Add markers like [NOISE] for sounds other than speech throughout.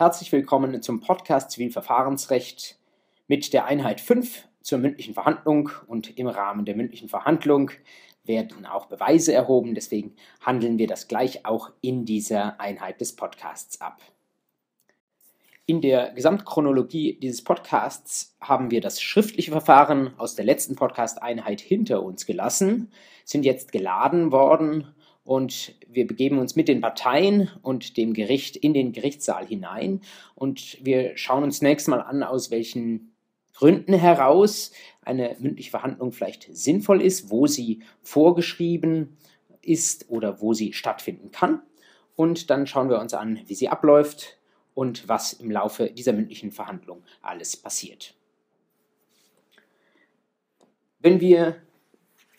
Herzlich willkommen zum Podcast Zivilverfahrensrecht mit der Einheit 5 zur mündlichen Verhandlung und im Rahmen der mündlichen Verhandlung werden auch Beweise erhoben, deswegen handeln wir das gleich auch in dieser Einheit des Podcasts ab. In der Gesamtchronologie dieses Podcasts haben wir das schriftliche Verfahren aus der letzten Podcast-Einheit hinter uns gelassen, sind jetzt geladen worden und wir begeben uns mit den Parteien und dem Gericht in den Gerichtssaal hinein und wir schauen uns zunächst mal an, aus welchen Gründen heraus eine mündliche Verhandlung vielleicht sinnvoll ist, wo sie vorgeschrieben ist oder wo sie stattfinden kann. Und dann schauen wir uns an, wie sie abläuft und was im Laufe dieser mündlichen Verhandlung alles passiert. Wenn wir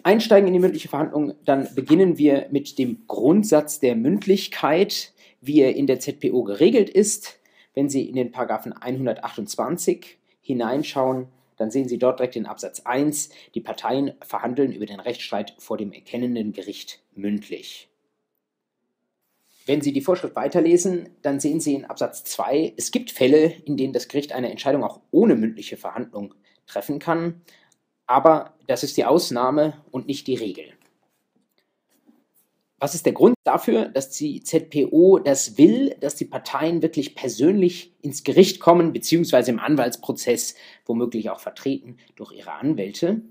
einsteigen in die mündliche Verhandlung, dann beginnen wir mit dem Grundsatz der Mündlichkeit, wie er in der ZPO geregelt ist. Wenn Sie in den Paragraphen 128 hineinschauen, dann sehen Sie dort direkt in Absatz 1, die Parteien verhandeln über den Rechtsstreit vor dem erkennenden Gericht mündlich. Wenn Sie die Vorschrift weiterlesen, dann sehen Sie in Absatz 2, es gibt Fälle, in denen das Gericht eine Entscheidung auch ohne mündliche Verhandlung treffen kann, aber das ist die Ausnahme und nicht die Regel. Was ist der Grund dafür, dass die ZPO das will, dass die Parteien wirklich persönlich ins Gericht kommen, beziehungsweise im Anwaltsprozess womöglich auch vertreten durch ihre Anwälte?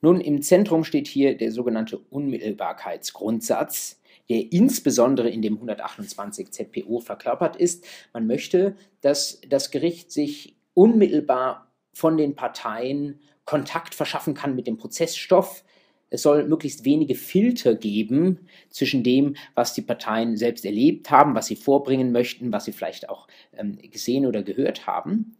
Nun, im Zentrum steht hier der sogenannte Unmittelbarkeitsgrundsatz, der insbesondere in dem 128 ZPO verkörpert ist. Man möchte, dass das Gericht sich unmittelbar von den Parteien Kontakt verschaffen kann mit dem Prozessstoff. Es soll möglichst wenige Filter geben zwischen dem, was die Parteien selbst erlebt haben, was sie vorbringen möchten, was sie vielleicht auch ähm, gesehen oder gehört haben.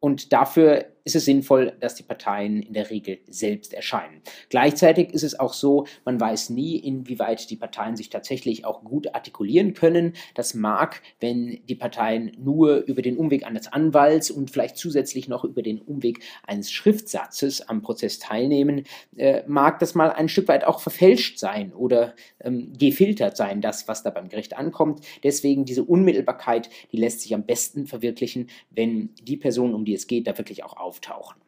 Und dafür ist es sinnvoll, dass die Parteien in der Regel selbst erscheinen. Gleichzeitig ist es auch so, man weiß nie, inwieweit die Parteien sich tatsächlich auch gut artikulieren können. Das mag, wenn die Parteien nur über den Umweg eines Anwalts und vielleicht zusätzlich noch über den Umweg eines Schriftsatzes am Prozess teilnehmen, äh, mag das mal ein Stück weit auch verfälscht sein oder ähm, gefiltert sein, das, was da beim Gericht ankommt. Deswegen diese Unmittelbarkeit, die lässt sich am besten verwirklichen, wenn die Person, um die es geht, da wirklich auch auf auftauchen.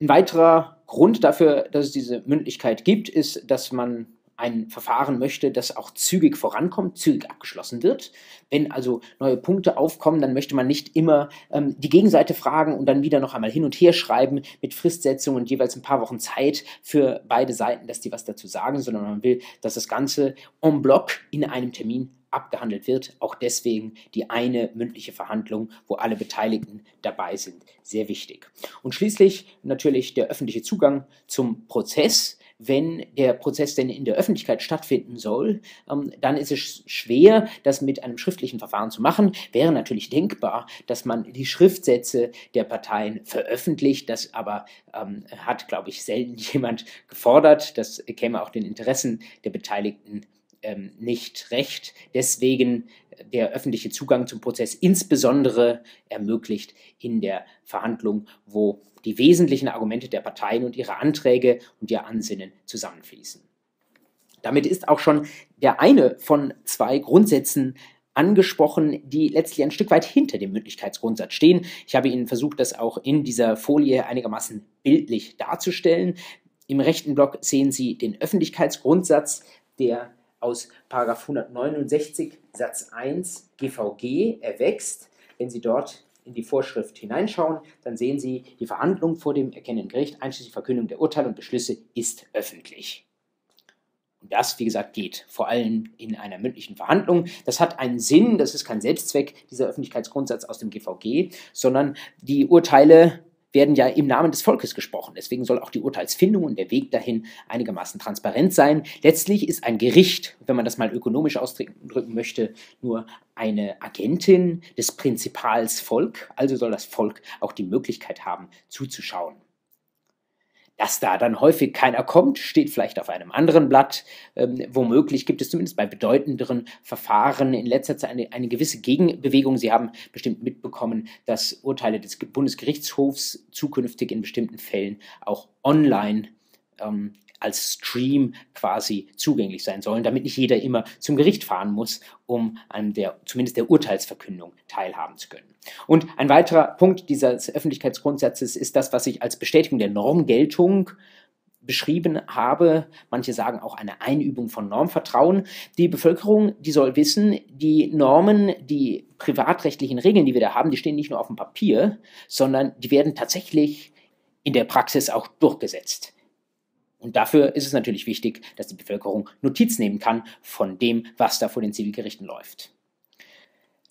Ein weiterer Grund dafür, dass es diese Mündlichkeit gibt, ist, dass man ein Verfahren möchte, das auch zügig vorankommt, zügig abgeschlossen wird. Wenn also neue Punkte aufkommen, dann möchte man nicht immer ähm, die Gegenseite fragen und dann wieder noch einmal hin und her schreiben mit Fristsetzung und jeweils ein paar Wochen Zeit für beide Seiten, dass die was dazu sagen, sondern man will, dass das Ganze en bloc in einem Termin abgehandelt wird. Auch deswegen die eine mündliche Verhandlung, wo alle Beteiligten dabei sind, sehr wichtig. Und schließlich natürlich der öffentliche Zugang zum Prozess. Wenn der Prozess denn in der Öffentlichkeit stattfinden soll, ähm, dann ist es schwer, das mit einem schriftlichen Verfahren zu machen. Wäre natürlich denkbar, dass man die Schriftsätze der Parteien veröffentlicht. Das aber ähm, hat, glaube ich, selten [LAUGHS] jemand gefordert. Das käme auch den Interessen der Beteiligten ähm, nicht recht. Deswegen der öffentliche Zugang zum Prozess insbesondere ermöglicht in der Verhandlung, wo die wesentlichen Argumente der Parteien und ihre Anträge und ihr Ansinnen zusammenfließen. Damit ist auch schon der eine von zwei Grundsätzen angesprochen, die letztlich ein Stück weit hinter dem Mündlichkeitsgrundsatz stehen. Ich habe Ihnen versucht, das auch in dieser Folie einigermaßen bildlich darzustellen. Im rechten Block sehen Sie den Öffentlichkeitsgrundsatz, der aus 169 Satz 1 GVG erwächst. Wenn Sie dort in die Vorschrift hineinschauen, dann sehen Sie, die Verhandlung vor dem erkennenden Gericht, einschließlich Verkündung der Urteile und Beschlüsse, ist öffentlich. Und das, wie gesagt, geht vor allem in einer mündlichen Verhandlung. Das hat einen Sinn, das ist kein Selbstzweck, dieser Öffentlichkeitsgrundsatz aus dem GVG, sondern die Urteile werden ja im Namen des Volkes gesprochen. Deswegen soll auch die Urteilsfindung und der Weg dahin einigermaßen transparent sein. Letztlich ist ein Gericht, wenn man das mal ökonomisch ausdrücken möchte, nur eine Agentin des Prinzipals Volk. Also soll das Volk auch die Möglichkeit haben, zuzuschauen. Dass da dann häufig keiner kommt, steht vielleicht auf einem anderen Blatt. Ähm, womöglich gibt es zumindest bei bedeutenderen Verfahren in letzter Zeit eine, eine gewisse Gegenbewegung. Sie haben bestimmt mitbekommen, dass Urteile des Bundesgerichtshofs zukünftig in bestimmten Fällen auch online ähm, als Stream quasi zugänglich sein sollen, damit nicht jeder immer zum Gericht fahren muss, um an der, zumindest der Urteilsverkündung teilhaben zu können. Und ein weiterer Punkt dieses Öffentlichkeitsgrundsatzes ist das, was ich als Bestätigung der Normgeltung beschrieben habe. Manche sagen auch eine Einübung von Normvertrauen. Die Bevölkerung, die soll wissen, die Normen, die privatrechtlichen Regeln, die wir da haben, die stehen nicht nur auf dem Papier, sondern die werden tatsächlich in der Praxis auch durchgesetzt. Und dafür ist es natürlich wichtig, dass die Bevölkerung Notiz nehmen kann von dem, was da vor den Zivilgerichten läuft.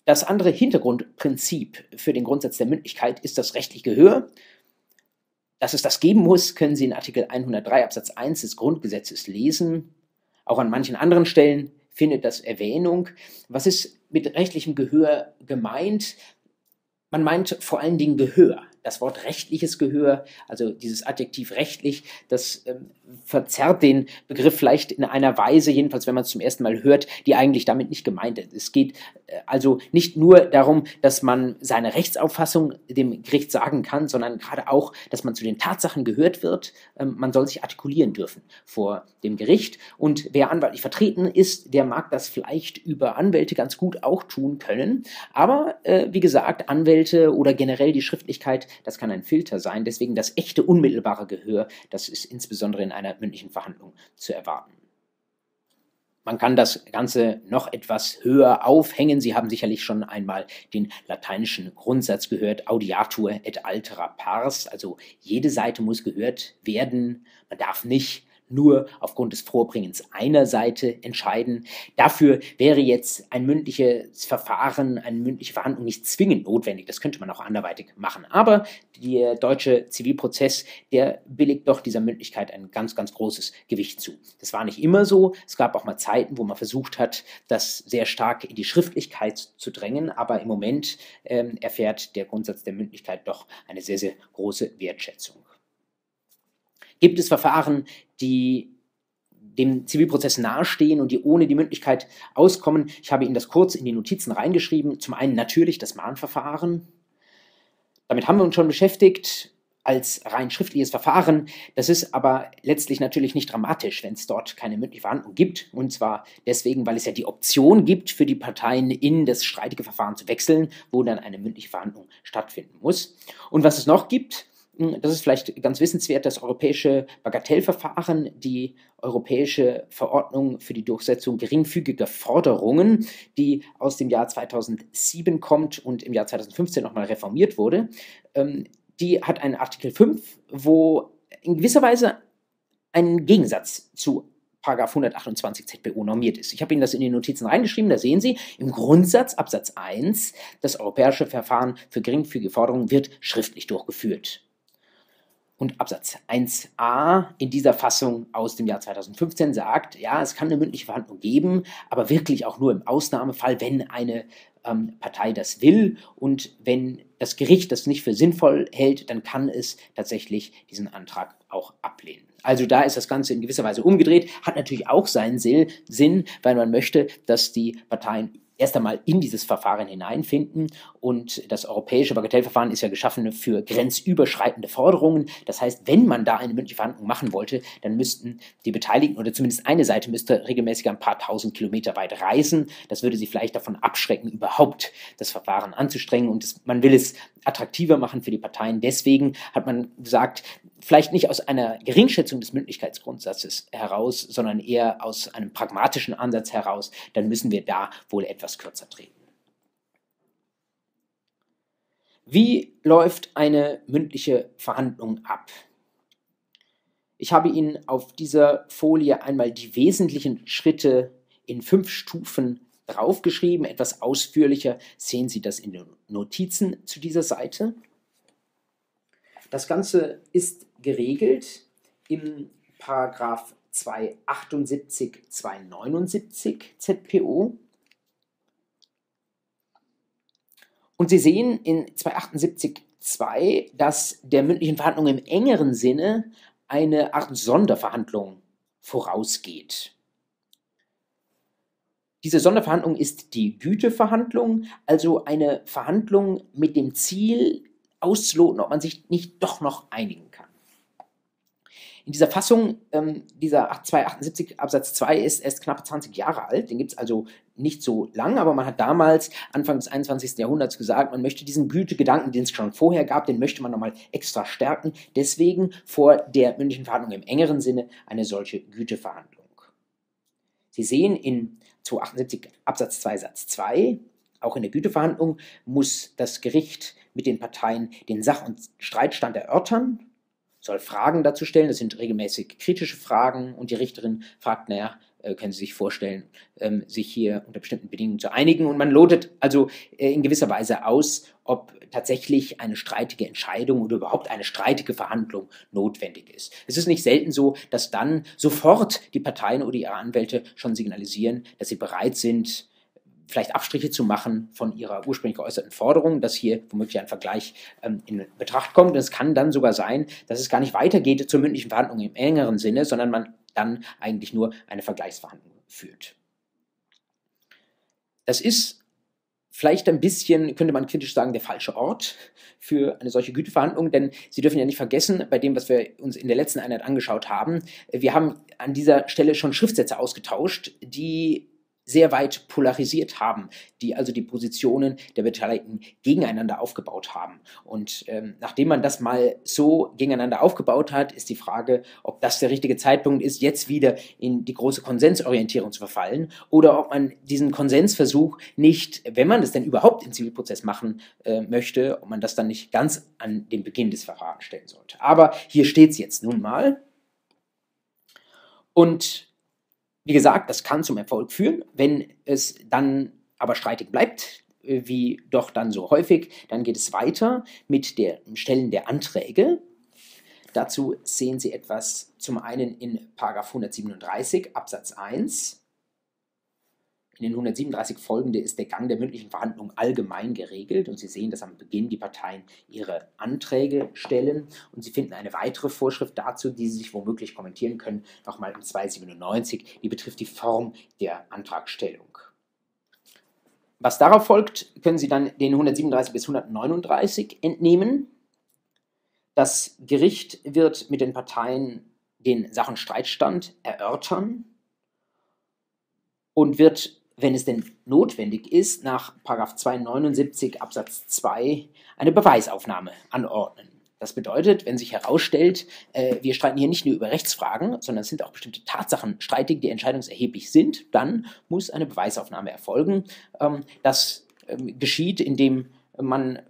Das andere Hintergrundprinzip für den Grundsatz der Mündlichkeit ist das rechtliche Gehör. Dass es das geben muss, können Sie in Artikel 103 Absatz 1 des Grundgesetzes lesen. Auch an manchen anderen Stellen findet das Erwähnung. Was ist mit rechtlichem Gehör gemeint? Man meint vor allen Dingen Gehör das Wort rechtliches Gehör, also dieses Adjektiv rechtlich, das ähm, verzerrt den Begriff vielleicht in einer Weise, jedenfalls wenn man es zum ersten Mal hört, die eigentlich damit nicht gemeint ist. Es geht äh, also nicht nur darum, dass man seine Rechtsauffassung dem Gericht sagen kann, sondern gerade auch, dass man zu den Tatsachen gehört wird. Ähm, man soll sich artikulieren dürfen vor dem Gericht. Und wer anwaltlich vertreten ist, der mag das vielleicht über Anwälte ganz gut auch tun können. Aber äh, wie gesagt, Anwälte oder generell die Schriftlichkeit das kann ein Filter sein. Deswegen das echte unmittelbare Gehör, das ist insbesondere in einer mündlichen Verhandlung zu erwarten. Man kann das Ganze noch etwas höher aufhängen. Sie haben sicherlich schon einmal den lateinischen Grundsatz gehört, audiatur et altera pars, also jede Seite muss gehört werden. Man darf nicht nur aufgrund des Vorbringens einer Seite entscheiden. Dafür wäre jetzt ein mündliches Verfahren, eine mündliche Verhandlung nicht zwingend notwendig. Das könnte man auch anderweitig machen. Aber der deutsche Zivilprozess, der billigt doch dieser Mündlichkeit ein ganz, ganz großes Gewicht zu. Das war nicht immer so. Es gab auch mal Zeiten, wo man versucht hat, das sehr stark in die Schriftlichkeit zu drängen. Aber im Moment ähm, erfährt der Grundsatz der Mündlichkeit doch eine sehr, sehr große Wertschätzung. Gibt es Verfahren, die dem Zivilprozess nahestehen und die ohne die Mündlichkeit auskommen? Ich habe Ihnen das kurz in die Notizen reingeschrieben. Zum einen natürlich das Mahnverfahren. Damit haben wir uns schon beschäftigt als rein schriftliches Verfahren. Das ist aber letztlich natürlich nicht dramatisch, wenn es dort keine mündliche Verhandlung gibt. Und zwar deswegen, weil es ja die Option gibt für die Parteien, in das streitige Verfahren zu wechseln, wo dann eine mündliche Verhandlung stattfinden muss. Und was es noch gibt, das ist vielleicht ganz wissenswert, das europäische Bagatellverfahren, die europäische Verordnung für die Durchsetzung geringfügiger Forderungen, die aus dem Jahr 2007 kommt und im Jahr 2015 nochmal reformiert wurde. Ähm, die hat einen Artikel 5, wo in gewisser Weise ein Gegensatz zu Paragraph 128 ZBO normiert ist. Ich habe Ihnen das in die Notizen reingeschrieben, da sehen Sie, im Grundsatz Absatz 1, das europäische Verfahren für geringfügige Forderungen wird schriftlich durchgeführt und Absatz 1a in dieser Fassung aus dem Jahr 2015 sagt, ja, es kann eine mündliche Verhandlung geben, aber wirklich auch nur im Ausnahmefall, wenn eine ähm, Partei das will und wenn das Gericht das nicht für sinnvoll hält, dann kann es tatsächlich diesen Antrag auch ablehnen. Also da ist das Ganze in gewisser Weise umgedreht, hat natürlich auch seinen Sinn, weil man möchte, dass die Parteien erst einmal in dieses Verfahren hineinfinden. Und das europäische Bagatellverfahren ist ja geschaffen für grenzüberschreitende Forderungen. Das heißt, wenn man da eine mündliche Verhandlung machen wollte, dann müssten die Beteiligten oder zumindest eine Seite müsste regelmäßig ein paar tausend Kilometer weit reisen. Das würde sie vielleicht davon abschrecken, überhaupt das Verfahren anzustrengen. Und das, man will es attraktiver machen für die Parteien. Deswegen hat man gesagt, vielleicht nicht aus einer Geringschätzung des Mündlichkeitsgrundsatzes heraus, sondern eher aus einem pragmatischen Ansatz heraus, dann müssen wir da wohl etwas kürzer treten. Wie läuft eine mündliche Verhandlung ab? Ich habe Ihnen auf dieser Folie einmal die wesentlichen Schritte in fünf Stufen draufgeschrieben. Etwas ausführlicher sehen Sie das in den Notizen zu dieser Seite. Das Ganze ist geregelt im Paragraph 278, 279 ZPO. Und Sie sehen in 278.2, dass der mündlichen Verhandlung im engeren Sinne eine Art Sonderverhandlung vorausgeht. Diese Sonderverhandlung ist die Güteverhandlung, also eine Verhandlung mit dem Ziel, auszuloten, ob man sich nicht doch noch einigen kann. In dieser Fassung, ähm, dieser 278 Absatz 2 ist erst knapp 20 Jahre alt, den gibt es also nicht so lang, aber man hat damals, Anfang des 21. Jahrhunderts, gesagt, man möchte diesen Gütegedanken, den es schon vorher gab, den möchte man nochmal extra stärken. Deswegen vor der mündlichen Verhandlung im engeren Sinne eine solche Güteverhandlung. Sie sehen in 278 Absatz 2 Satz 2, auch in der Güteverhandlung muss das Gericht mit den Parteien den Sach- und Streitstand erörtern, soll Fragen dazu stellen, das sind regelmäßig kritische Fragen und die Richterin fragt, naja, äh, können Sie sich vorstellen, ähm, sich hier unter bestimmten Bedingungen zu einigen. Und man lotet also äh, in gewisser Weise aus, ob tatsächlich eine streitige Entscheidung oder überhaupt eine streitige Verhandlung notwendig ist. Es ist nicht selten so, dass dann sofort die Parteien oder ihre Anwälte schon signalisieren, dass sie bereit sind, vielleicht Abstriche zu machen von ihrer ursprünglich geäußerten Forderung, dass hier womöglich ein Vergleich ähm, in Betracht kommt. Und es kann dann sogar sein, dass es gar nicht weitergeht zur mündlichen Verhandlung im engeren Sinne, sondern man dann eigentlich nur eine Vergleichsverhandlung führt. Das ist vielleicht ein bisschen, könnte man kritisch sagen, der falsche Ort für eine solche Güteverhandlung, denn Sie dürfen ja nicht vergessen, bei dem, was wir uns in der letzten Einheit angeschaut haben, wir haben an dieser Stelle schon Schriftsätze ausgetauscht, die sehr weit polarisiert haben, die also die Positionen der Beteiligten gegeneinander aufgebaut haben. Und ähm, nachdem man das mal so gegeneinander aufgebaut hat, ist die Frage, ob das der richtige Zeitpunkt ist, jetzt wieder in die große Konsensorientierung zu verfallen oder ob man diesen Konsensversuch nicht, wenn man es denn überhaupt im Zivilprozess machen äh, möchte, ob man das dann nicht ganz an den Beginn des Verfahrens stellen sollte. Aber hier steht es jetzt nun mal. Und wie gesagt, das kann zum Erfolg führen. Wenn es dann aber streitig bleibt, äh, wie doch dann so häufig, dann geht es weiter mit dem Stellen der Anträge. Dazu sehen Sie etwas zum einen in 137 Absatz 1 in den 137 folgende ist der Gang der mündlichen Verhandlungen allgemein geregelt und Sie sehen, dass am Beginn die Parteien ihre Anträge stellen und Sie finden eine weitere Vorschrift dazu, die Sie sich womöglich kommentieren können, nochmal in 297, die betrifft die Form der Antragstellung. Was darauf folgt, können Sie dann den 137 bis 139 entnehmen. Das Gericht wird mit den Parteien den Sachenstreitstand erörtern und wird wenn es denn notwendig ist, nach 279 Absatz 2 eine Beweisaufnahme anordnen. Das bedeutet, wenn sich herausstellt, äh, wir streiten hier nicht nur über Rechtsfragen, sondern es sind auch bestimmte Tatsachen streitig, die entscheidungserheblich sind, dann muss eine Beweisaufnahme erfolgen. Ähm, das ähm, geschieht, indem man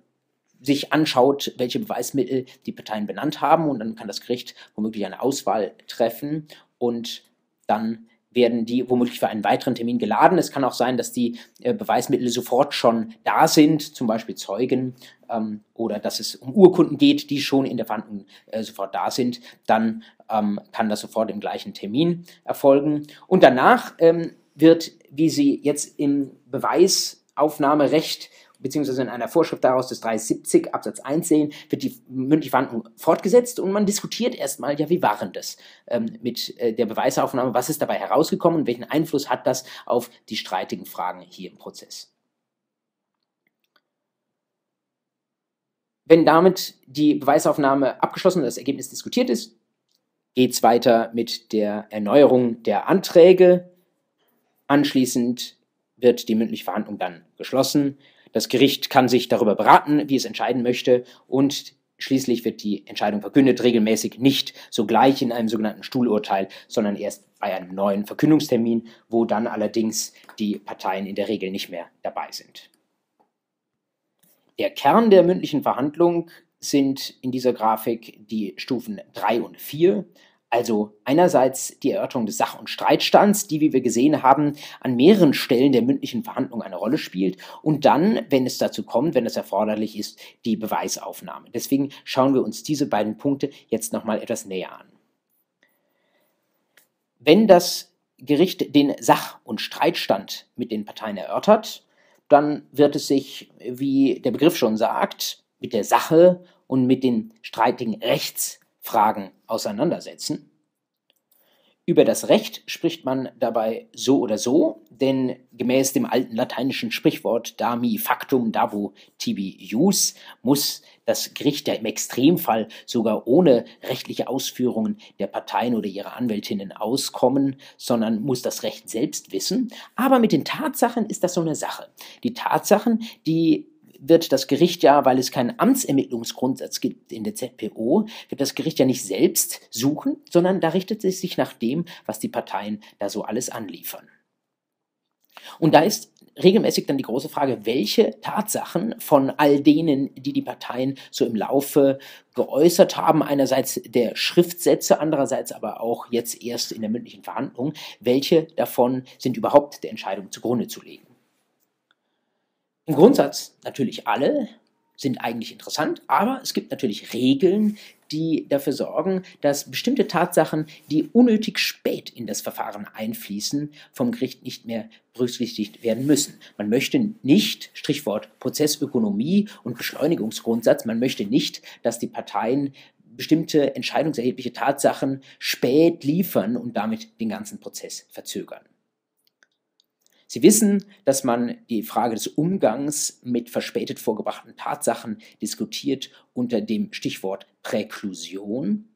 sich anschaut, welche Beweismittel die Parteien benannt haben und dann kann das Gericht womöglich eine Auswahl treffen und dann werden die womöglich für einen weiteren Termin geladen. Es kann auch sein, dass die äh, Beweismittel sofort schon da sind, zum Beispiel Zeugen ähm, oder dass es um Urkunden geht, die schon in der Verhandlung äh, sofort da sind. Dann ähm, kann das sofort im gleichen Termin erfolgen. Und danach ähm, wird, wie Sie jetzt im Beweisaufnahmerecht beziehungsweise in einer Vorschrift daraus des 370 Absatz 1 sehen, wird die mündliche Verhandlung fortgesetzt und man diskutiert erstmal, ja, wie waren das ähm, mit äh, der Beweisaufnahme, was ist dabei herausgekommen und welchen Einfluss hat das auf die streitigen Fragen hier im Prozess. Wenn damit die Beweisaufnahme abgeschlossen und das Ergebnis diskutiert ist, geht es weiter mit der Erneuerung der Anträge. Anschließend wird die mündliche Verhandlung dann geschlossen. Das Gericht kann sich darüber beraten, wie es entscheiden möchte und schließlich wird die Entscheidung verkündet, regelmäßig nicht sogleich in einem sogenannten Stuhlurteil, sondern erst bei einem neuen Verkündungstermin, wo dann allerdings die Parteien in der Regel nicht mehr dabei sind. Der Kern der mündlichen Verhandlung sind in dieser Grafik die Stufen 3 und 4. Also einerseits die Erörterung des Sach- und Streitstands, die, wie wir gesehen haben, an mehreren Stellen der mündlichen Verhandlung eine Rolle spielt. Und dann, wenn es dazu kommt, wenn es erforderlich ist, die Beweisaufnahme. Deswegen schauen wir uns diese beiden Punkte jetzt nochmal etwas näher an. Wenn das Gericht den Sach- und Streitstand mit den Parteien erörtert, dann wird es sich, wie der Begriff schon sagt, mit der Sache und mit den streitigen Rechts Fragen auseinandersetzen. Über das Recht spricht man dabei so oder so, denn gemäß dem alten lateinischen Sprichwort dami factum dabu tibi jus muss das Gericht ja im Extremfall sogar ohne rechtliche Ausführungen der Parteien oder ihrer Anwältinnen auskommen, sondern muss das Recht selbst wissen. Aber mit den Tatsachen ist das so eine Sache. Die Tatsachen, die wird das Gericht ja, weil es keinen Amtsermittlungsgrundsatz gibt in der ZPO, wird das Gericht ja nicht selbst suchen, sondern da richtet es sich nach dem, was die Parteien da so alles anliefern. Und da ist regelmäßig dann die große Frage, welche Tatsachen von all denen, die die Parteien so im Laufe geäußert haben, einerseits der Schriftsätze, andererseits aber auch jetzt erst in der mündlichen Verhandlung, welche davon sind überhaupt der Entscheidung zugrunde zu legen. Im Grundsatz natürlich alle sind eigentlich interessant, aber es gibt natürlich Regeln, die dafür sorgen, dass bestimmte Tatsachen, die unnötig spät in das Verfahren einfließen, vom Gericht nicht mehr berücksichtigt werden müssen. Man möchte nicht, Strichwort Prozessökonomie und Beschleunigungsgrundsatz, man möchte nicht, dass die Parteien bestimmte entscheidungserhebliche Tatsachen spät liefern und damit den ganzen Prozess verzögern. Sie wissen, dass man die Frage des Umgangs mit verspätet vorgebrachten Tatsachen diskutiert unter dem Stichwort Präklusion.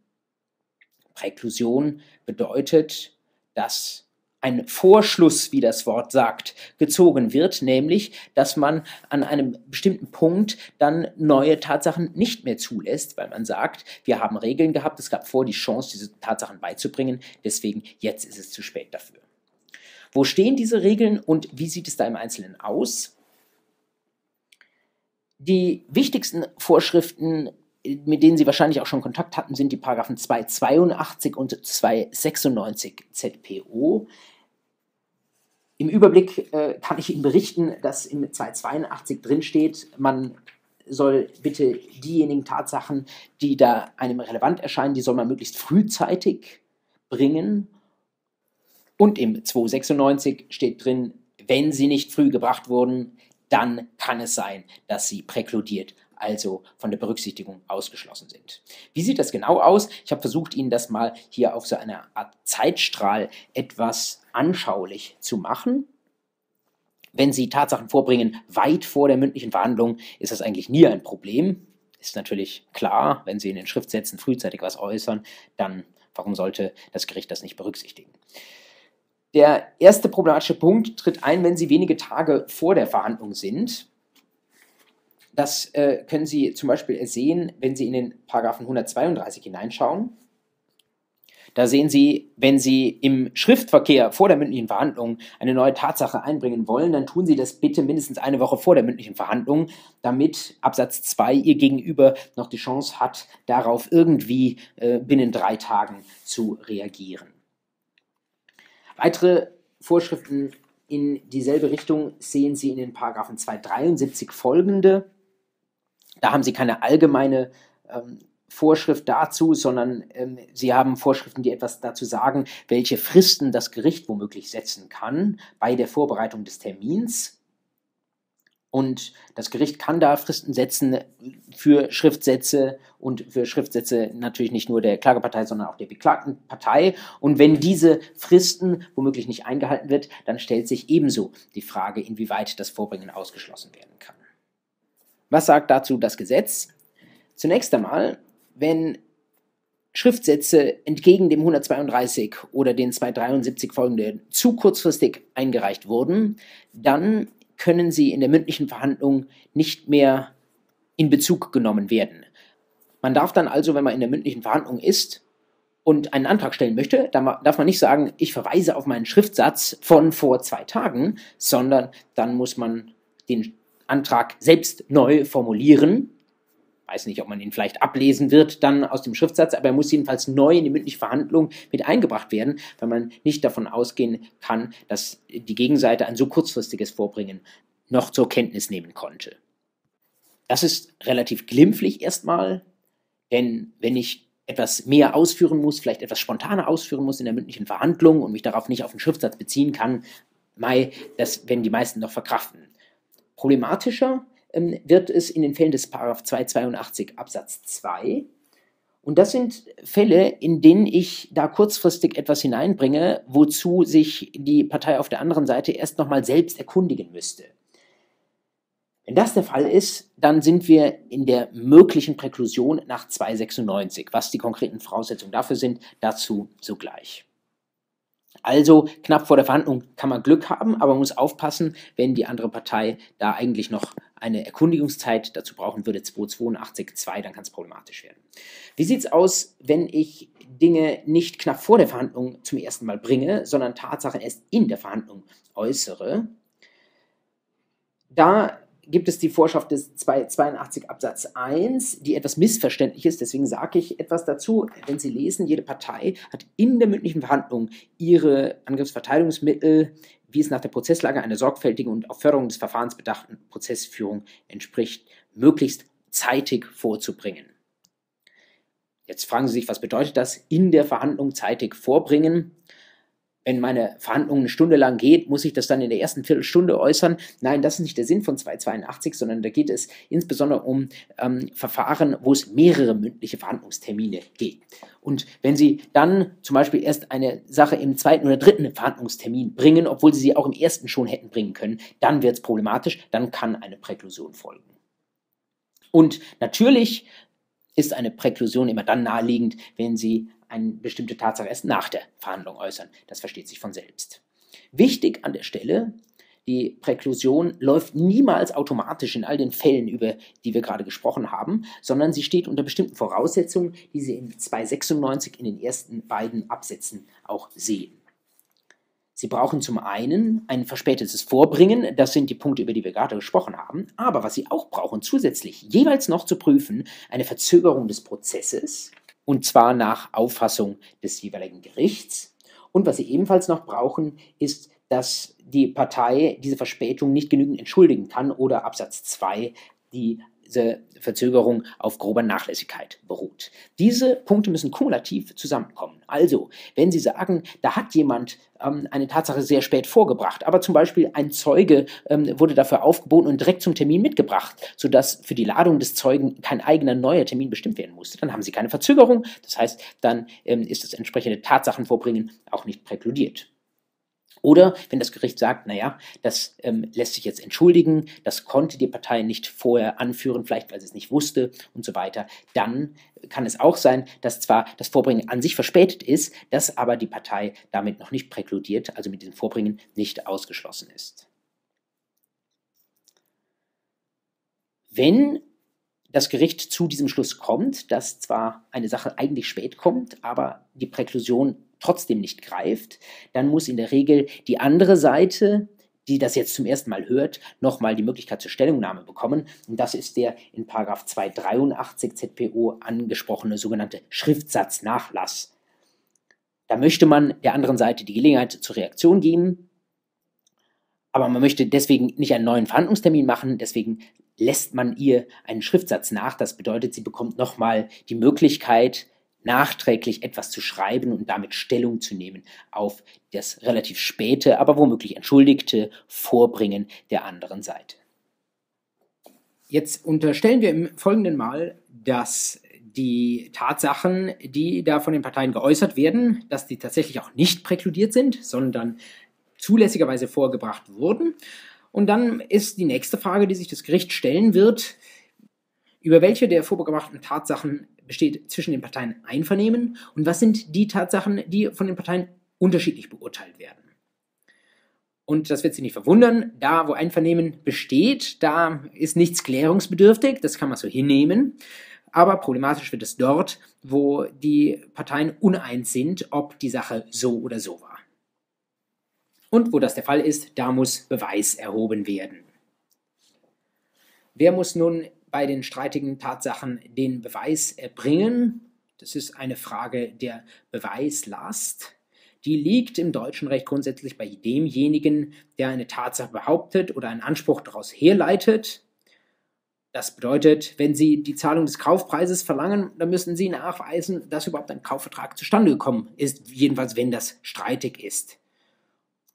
Präklusion bedeutet, dass ein Vorschluss, wie das Wort sagt, gezogen wird, nämlich, dass man an einem bestimmten Punkt dann neue Tatsachen nicht mehr zulässt, weil man sagt, wir haben Regeln gehabt, es gab vor die Chance, diese Tatsachen beizubringen, deswegen jetzt ist es zu spät dafür. Wo stehen diese Regeln und wie sieht es da im Einzelnen aus? Die wichtigsten Vorschriften, mit denen Sie wahrscheinlich auch schon Kontakt hatten, sind die Paragraphen 282 und 296 ZPO. Im Überblick äh, kann ich Ihnen berichten, dass in 282 drinsteht, man soll bitte diejenigen Tatsachen, die da einem relevant erscheinen, die soll man möglichst frühzeitig bringen und im 296 steht drin, wenn sie nicht früh gebracht wurden, dann kann es sein, dass sie präkludiert, also von der Berücksichtigung ausgeschlossen sind. Wie sieht das genau aus? Ich habe versucht, Ihnen das mal hier auf so einer Art Zeitstrahl etwas anschaulich zu machen. Wenn Sie Tatsachen vorbringen weit vor der mündlichen Verhandlung, ist das eigentlich nie ein Problem. Ist natürlich klar, wenn Sie in den Schriftsätzen frühzeitig was äußern, dann warum sollte das Gericht das nicht berücksichtigen? Der erste problematische Punkt tritt ein, wenn Sie wenige Tage vor der Verhandlung sind. Das äh, können Sie zum Beispiel sehen, wenn Sie in den Paragraphen 132 hineinschauen. Da sehen Sie, wenn Sie im Schriftverkehr vor der mündlichen Verhandlung eine neue Tatsache einbringen wollen, dann tun Sie das bitte mindestens eine Woche vor der mündlichen Verhandlung, damit Absatz 2 Ihr Gegenüber noch die Chance hat, darauf irgendwie äh, binnen drei Tagen zu reagieren. Weitere Vorschriften in dieselbe Richtung sehen Sie in den Paragraphen 273 folgende. Da haben Sie keine allgemeine ähm, Vorschrift dazu, sondern ähm, Sie haben Vorschriften, die etwas dazu sagen, welche Fristen das Gericht womöglich setzen kann bei der Vorbereitung des Termins. Und das Gericht kann da Fristen setzen für Schriftsätze und für Schriftsätze natürlich nicht nur der Klagepartei, sondern auch der beklagten Partei. Und wenn diese Fristen womöglich nicht eingehalten wird, dann stellt sich ebenso die Frage, inwieweit das Vorbringen ausgeschlossen werden kann. Was sagt dazu das Gesetz? Zunächst einmal, wenn Schriftsätze entgegen dem 132 oder den 273 folgenden zu kurzfristig eingereicht wurden, dann können sie in der mündlichen Verhandlung nicht mehr in Bezug genommen werden. Man darf dann also, wenn man in der mündlichen Verhandlung ist und einen Antrag stellen möchte, dann darf man nicht sagen, ich verweise auf meinen Schriftsatz von vor zwei Tagen, sondern dann muss man den Antrag selbst neu formulieren weiß nicht, ob man ihn vielleicht ablesen wird dann aus dem Schriftsatz, aber er muss jedenfalls neu in die mündliche Verhandlung mit eingebracht werden, weil man nicht davon ausgehen kann, dass die Gegenseite ein so kurzfristiges Vorbringen noch zur Kenntnis nehmen konnte. Das ist relativ glimpflich erstmal, denn wenn ich etwas mehr ausführen muss, vielleicht etwas spontaner ausführen muss in der mündlichen Verhandlung und mich darauf nicht auf den Schriftsatz beziehen kann, Mai, das werden die meisten noch verkraften. Problematischer wird es in den Fällen des Paragraph 282 Absatz 2. Und das sind Fälle, in denen ich da kurzfristig etwas hineinbringe, wozu sich die Partei auf der anderen Seite erst nochmal selbst erkundigen müsste. Wenn das der Fall ist, dann sind wir in der möglichen Präklusion nach 296. Was die konkreten Voraussetzungen dafür sind, dazu sogleich. Also knapp vor der Verhandlung kann man Glück haben, aber man muss aufpassen, wenn die andere Partei da eigentlich noch eine Erkundigungszeit dazu brauchen würde, 282.2, dann kann es problematisch werden. Wie sieht es aus, wenn ich Dinge nicht knapp vor der Verhandlung zum ersten Mal bringe, sondern Tatsachen erst in der Verhandlung äußere? Da gibt es die Vorschrift des 82 Absatz 1, die etwas missverständlich ist. Deswegen sage ich etwas dazu. Wenn Sie lesen, jede Partei hat in der mündlichen Verhandlung ihre Angriffsverteidigungsmittel, wie es nach der Prozesslage einer sorgfältigen und auf Förderung des Verfahrens bedachten Prozessführung entspricht, möglichst zeitig vorzubringen. Jetzt fragen Sie sich, was bedeutet das in der Verhandlung zeitig vorbringen? Wenn meine Verhandlung eine Stunde lang geht, muss ich das dann in der ersten Viertelstunde äußern? Nein, das ist nicht der Sinn von 282, sondern da geht es insbesondere um ähm, Verfahren, wo es mehrere mündliche Verhandlungstermine geht. Und wenn Sie dann zum Beispiel erst eine Sache im zweiten oder dritten Verhandlungstermin bringen, obwohl Sie sie auch im ersten schon hätten bringen können, dann wird es problematisch, dann kann eine Präklusion folgen. Und natürlich ist eine Präklusion immer dann naheliegend, wenn Sie eine bestimmte Tatsache erst nach der Verhandlung äußern. Das versteht sich von selbst. Wichtig an der Stelle, die Präklusion läuft niemals automatisch in all den Fällen, über die wir gerade gesprochen haben, sondern sie steht unter bestimmten Voraussetzungen, die Sie in 296 in den ersten beiden Absätzen auch sehen. Sie brauchen zum einen ein verspätetes Vorbringen, das sind die Punkte, über die wir gerade gesprochen haben, aber was Sie auch brauchen zusätzlich, jeweils noch zu prüfen, eine Verzögerung des Prozesses, und zwar nach Auffassung des jeweiligen Gerichts. Und was Sie ebenfalls noch brauchen, ist, dass die Partei diese Verspätung nicht genügend entschuldigen kann oder Absatz 2 die diese Verzögerung auf grober Nachlässigkeit beruht. Diese Punkte müssen kumulativ zusammenkommen. Also, wenn Sie sagen, da hat jemand ähm, eine Tatsache sehr spät vorgebracht, aber zum Beispiel ein Zeuge ähm, wurde dafür aufgeboten und direkt zum Termin mitgebracht, sodass für die Ladung des Zeugen kein eigener neuer Termin bestimmt werden musste, dann haben Sie keine Verzögerung. Das heißt, dann ähm, ist das entsprechende Tatsachenvorbringen auch nicht präkludiert. Oder wenn das Gericht sagt, naja, das ähm, lässt sich jetzt entschuldigen, das konnte die Partei nicht vorher anführen, vielleicht weil sie es nicht wusste und so weiter, dann kann es auch sein, dass zwar das Vorbringen an sich verspätet ist, dass aber die Partei damit noch nicht präkludiert, also mit diesem Vorbringen nicht ausgeschlossen ist. Wenn das Gericht zu diesem Schluss kommt, dass zwar eine Sache eigentlich spät kommt, aber die Präklusion trotzdem nicht greift, dann muss in der Regel die andere Seite, die das jetzt zum ersten Mal hört, nochmal die Möglichkeit zur Stellungnahme bekommen. Und das ist der in 283 ZPO angesprochene sogenannte Schriftsatznachlass. Da möchte man der anderen Seite die Gelegenheit zur Reaktion geben, aber man möchte deswegen nicht einen neuen Verhandlungstermin machen, deswegen lässt man ihr einen Schriftsatz nach. Das bedeutet, sie bekommt nochmal die Möglichkeit, nachträglich etwas zu schreiben und damit Stellung zu nehmen auf das relativ späte, aber womöglich entschuldigte Vorbringen der anderen Seite. Jetzt unterstellen wir im folgenden Mal, dass die Tatsachen, die da von den Parteien geäußert werden, dass die tatsächlich auch nicht präkludiert sind, sondern zulässigerweise vorgebracht wurden. Und dann ist die nächste Frage, die sich das Gericht stellen wird, über welche der vorgebrachten Tatsachen besteht zwischen den Parteien Einvernehmen und was sind die Tatsachen, die von den Parteien unterschiedlich beurteilt werden. Und das wird Sie nicht verwundern, da wo Einvernehmen besteht, da ist nichts klärungsbedürftig, das kann man so hinnehmen. Aber problematisch wird es dort, wo die Parteien uneins sind, ob die Sache so oder so war. Und wo das der Fall ist, da muss Beweis erhoben werden. Wer muss nun bei den streitigen Tatsachen den Beweis erbringen. Das ist eine Frage der Beweislast. Die liegt im deutschen Recht grundsätzlich bei demjenigen, der eine Tatsache behauptet oder einen Anspruch daraus herleitet. Das bedeutet, wenn Sie die Zahlung des Kaufpreises verlangen, dann müssen Sie nachweisen, dass überhaupt ein Kaufvertrag zustande gekommen ist, jedenfalls wenn das streitig ist.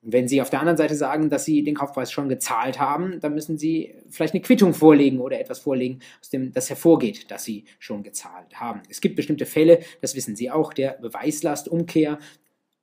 Wenn Sie auf der anderen Seite sagen, dass Sie den Kaufpreis schon gezahlt haben, dann müssen Sie vielleicht eine Quittung vorlegen oder etwas vorlegen, aus dem das hervorgeht, dass Sie schon gezahlt haben. Es gibt bestimmte Fälle, das wissen Sie auch, der Beweislastumkehr.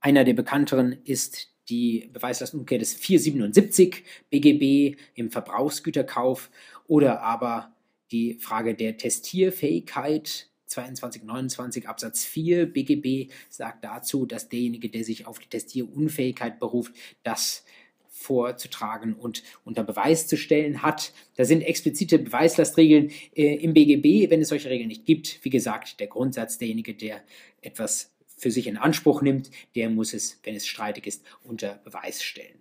Einer der bekannteren ist die Beweislastumkehr des 477 BGB im Verbrauchsgüterkauf oder aber die Frage der Testierfähigkeit 2229 Absatz 4 BGB sagt dazu, dass derjenige, der sich auf die Testierunfähigkeit beruft, das vorzutragen und unter Beweis zu stellen hat. Da sind explizite Beweislastregeln äh, im BGB, wenn es solche Regeln nicht gibt. Wie gesagt, der Grundsatz, derjenige, der etwas für sich in Anspruch nimmt, der muss es, wenn es streitig ist, unter Beweis stellen.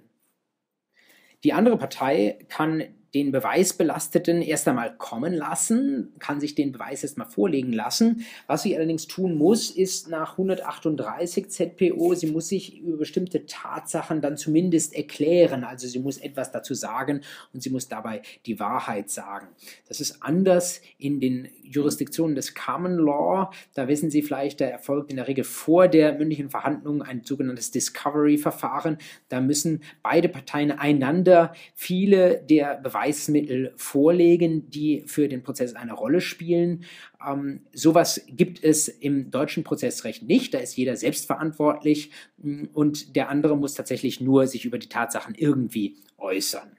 Die andere Partei kann den Beweisbelasteten erst einmal kommen lassen, kann sich den Beweis erst mal vorlegen lassen. Was sie allerdings tun muss, ist nach 138 ZPO, sie muss sich über bestimmte Tatsachen dann zumindest erklären. Also sie muss etwas dazu sagen und sie muss dabei die Wahrheit sagen. Das ist anders in den Jurisdiktionen des Common Law. Da wissen Sie vielleicht, da erfolgt in der Regel vor der mündlichen Verhandlung ein sogenanntes Discovery-Verfahren. Da müssen beide Parteien einander viele der Beweismittel vorlegen, die für den Prozess eine Rolle spielen. Ähm, sowas gibt es im deutschen Prozessrecht nicht. Da ist jeder selbstverantwortlich mm, und der andere muss tatsächlich nur sich über die Tatsachen irgendwie äußern.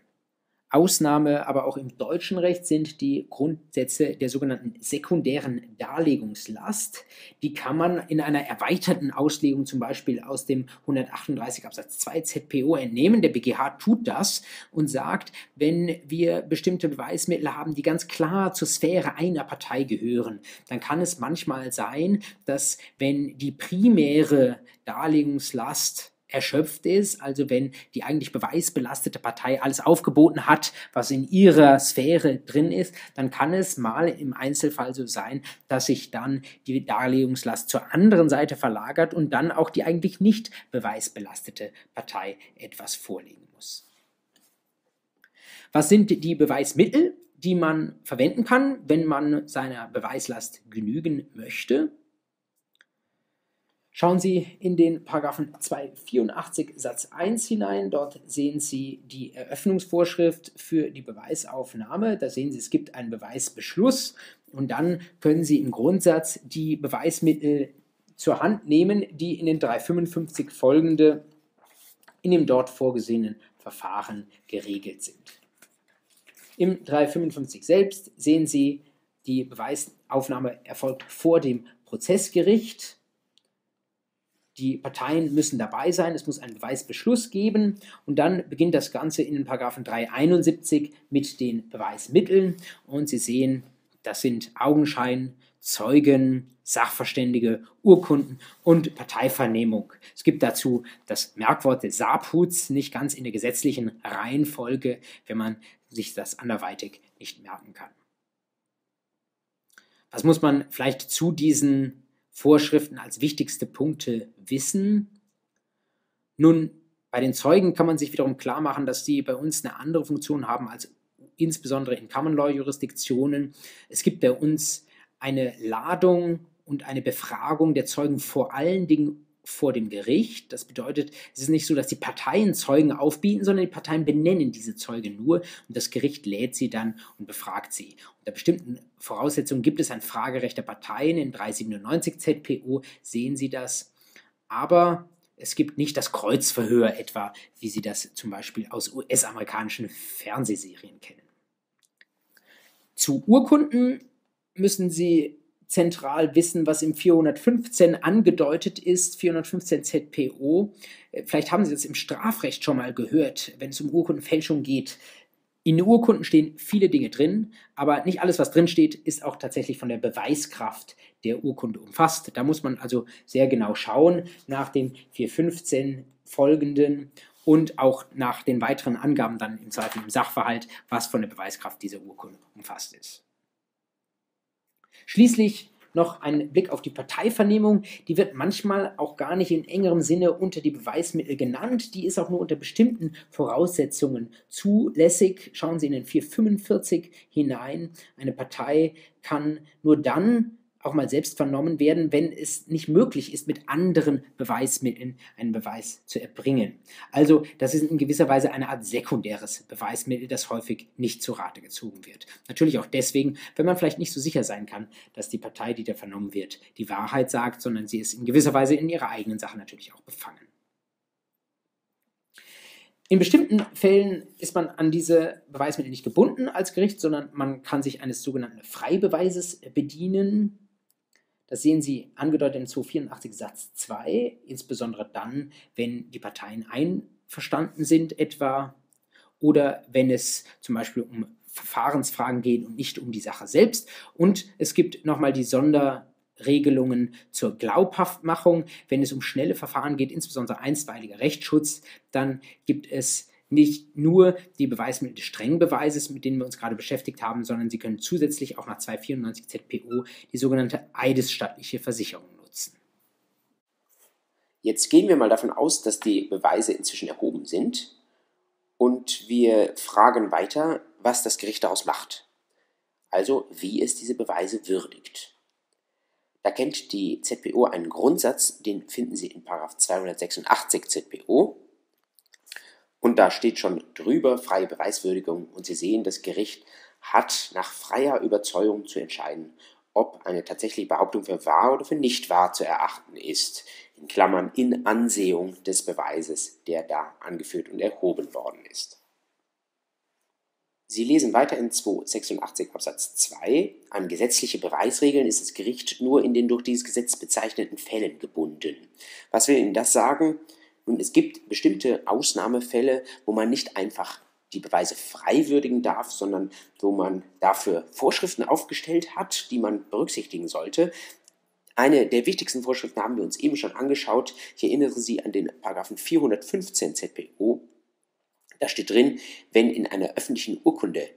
Ausnahme aber auch im deutschen Recht sind die Grundsätze der sogenannten sekundären Darlegungslast. Die kann man in einer erweiterten Auslegung zum Beispiel aus dem 138 Absatz 2 ZPO entnehmen. Der BGH tut das und sagt, wenn wir bestimmte Beweismittel haben, die ganz klar zur Sphäre einer Partei gehören, dann kann es manchmal sein, dass wenn die primäre Darlegungslast erschöpft ist, also wenn die eigentlich beweisbelastete Partei alles aufgeboten hat, was in ihrer Sphäre drin ist, dann kann es mal im Einzelfall so sein, dass sich dann die Darlegungslast zur anderen Seite verlagert und dann auch die eigentlich nicht beweisbelastete Partei etwas vorlegen muss. Was sind die Beweismittel, die man verwenden kann, wenn man seiner Beweislast genügen möchte? Schauen Sie in den Paragraphen 284 Satz 1 hinein. Dort sehen Sie die Eröffnungsvorschrift für die Beweisaufnahme. Da sehen Sie, es gibt einen Beweisbeschluss und dann können Sie im Grundsatz die Beweismittel zur Hand nehmen, die in den 355 folgende in dem dort vorgesehenen Verfahren geregelt sind. Im 355 selbst sehen Sie, die Beweisaufnahme erfolgt vor dem Prozessgericht die Parteien müssen dabei sein, es muss einen Beweisbeschluss geben und dann beginnt das Ganze in den Paragraphen 371 mit den Beweismitteln und Sie sehen, das sind Augenschein, Zeugen, Sachverständige, Urkunden und Parteivernehmung. Es gibt dazu das Merkwort des Sabhuts nicht ganz in der gesetzlichen Reihenfolge, wenn man sich das anderweitig nicht merken kann. Was muss man vielleicht zu diesen Vorschriften als wichtigste Punkte wissen. Nun, bei den Zeugen kann man sich wiederum klar machen, dass sie bei uns eine andere Funktion haben als insbesondere in Common Law Jurisdiktionen. Es gibt bei uns eine Ladung und eine Befragung der Zeugen vor allen Dingen vor dem Gericht. Das bedeutet, es ist nicht so, dass die Parteien Zeugen aufbieten, sondern die Parteien benennen diese Zeugen nur und das Gericht lädt sie dann und befragt sie. Unter bestimmten Voraussetzungen gibt es ein Fragerecht der Parteien. In 397 ZPO sehen Sie das. Aber es gibt nicht das Kreuzverhör etwa, wie Sie das zum Beispiel aus US-amerikanischen Fernsehserien kennen. Zu Urkunden müssen Sie zentral wissen, was im 415 angedeutet ist, 415 ZPO. Äh, vielleicht haben Sie das im Strafrecht schon mal gehört, wenn es um Urkundenfälschung geht. In den Urkunden stehen viele Dinge drin, aber nicht alles, was drin steht, ist auch tatsächlich von der Beweiskraft der Urkunde umfasst. Da muss man also sehr genau schauen nach den 415 folgenden und auch nach den weiteren Angaben dann im Zweifel im Sachverhalt, was von der Beweiskraft dieser Urkunde umfasst ist. Schließlich noch ein Blick auf die Parteivernehmung. Die wird manchmal auch gar nicht in engerem Sinne unter die Beweismittel genannt. Die ist auch nur unter bestimmten Voraussetzungen zulässig. Schauen Sie in den 445 hinein. Eine Partei kann nur dann auch mal selbst vernommen werden, wenn es nicht möglich ist, mit anderen Beweismitteln einen Beweis zu erbringen. Also das ist in gewisser Weise eine Art sekundäres Beweismittel, das häufig nicht zu Rate gezogen wird. Natürlich auch deswegen, wenn man vielleicht nicht so sicher sein kann, dass die Partei, die da vernommen wird, die Wahrheit sagt, sondern sie ist in gewisser Weise in ihrer eigenen Sache natürlich auch befangen. In bestimmten Fällen ist man an diese Beweismittel nicht gebunden als Gericht, sondern man kann sich eines sogenannten Freibeweises bedienen. Das sehen Sie angedeutet in 284 Satz 2, insbesondere dann, wenn die Parteien einverstanden sind etwa oder wenn es zum Beispiel um Verfahrensfragen geht und nicht um die Sache selbst. Und es gibt nochmal die Sonderregelungen zur Glaubhaftmachung. Wenn es um schnelle Verfahren geht, insbesondere einstweiliger Rechtsschutz, dann gibt es nicht nur die Beweismittel des strengen Beweises, mit denen wir uns gerade beschäftigt haben, sondern Sie können zusätzlich auch nach 294 ZPO die sogenannte eidesstattliche Versicherung nutzen. Jetzt gehen wir mal davon aus, dass die Beweise inzwischen erhoben sind und wir fragen weiter, was das Gericht daraus macht. Also wie es diese Beweise würdigt. Da kennt die ZPO einen Grundsatz, den finden Sie in 286 ZPO. Und da steht schon drüber freie Beweiswürdigung und Sie sehen, das Gericht hat nach freier Überzeugung zu entscheiden, ob eine tatsächliche Behauptung für wahr oder für nicht wahr zu erachten ist, in Klammern in Ansehung des Beweises, der da angeführt und erhoben worden ist. Sie lesen weiter in 286 Absatz 2. An gesetzliche Beweisregeln ist das Gericht nur in den durch dieses Gesetz bezeichneten Fällen gebunden. Was will Ihnen das sagen? Und es gibt bestimmte Ausnahmefälle, wo man nicht einfach die Beweise frei würdigen darf, sondern wo man dafür Vorschriften aufgestellt hat, die man berücksichtigen sollte. Eine der wichtigsten Vorschriften haben wir uns eben schon angeschaut. Ich erinnere Sie an den Paragraphen 415 ZPO. Da steht drin, wenn in einer öffentlichen Urkunde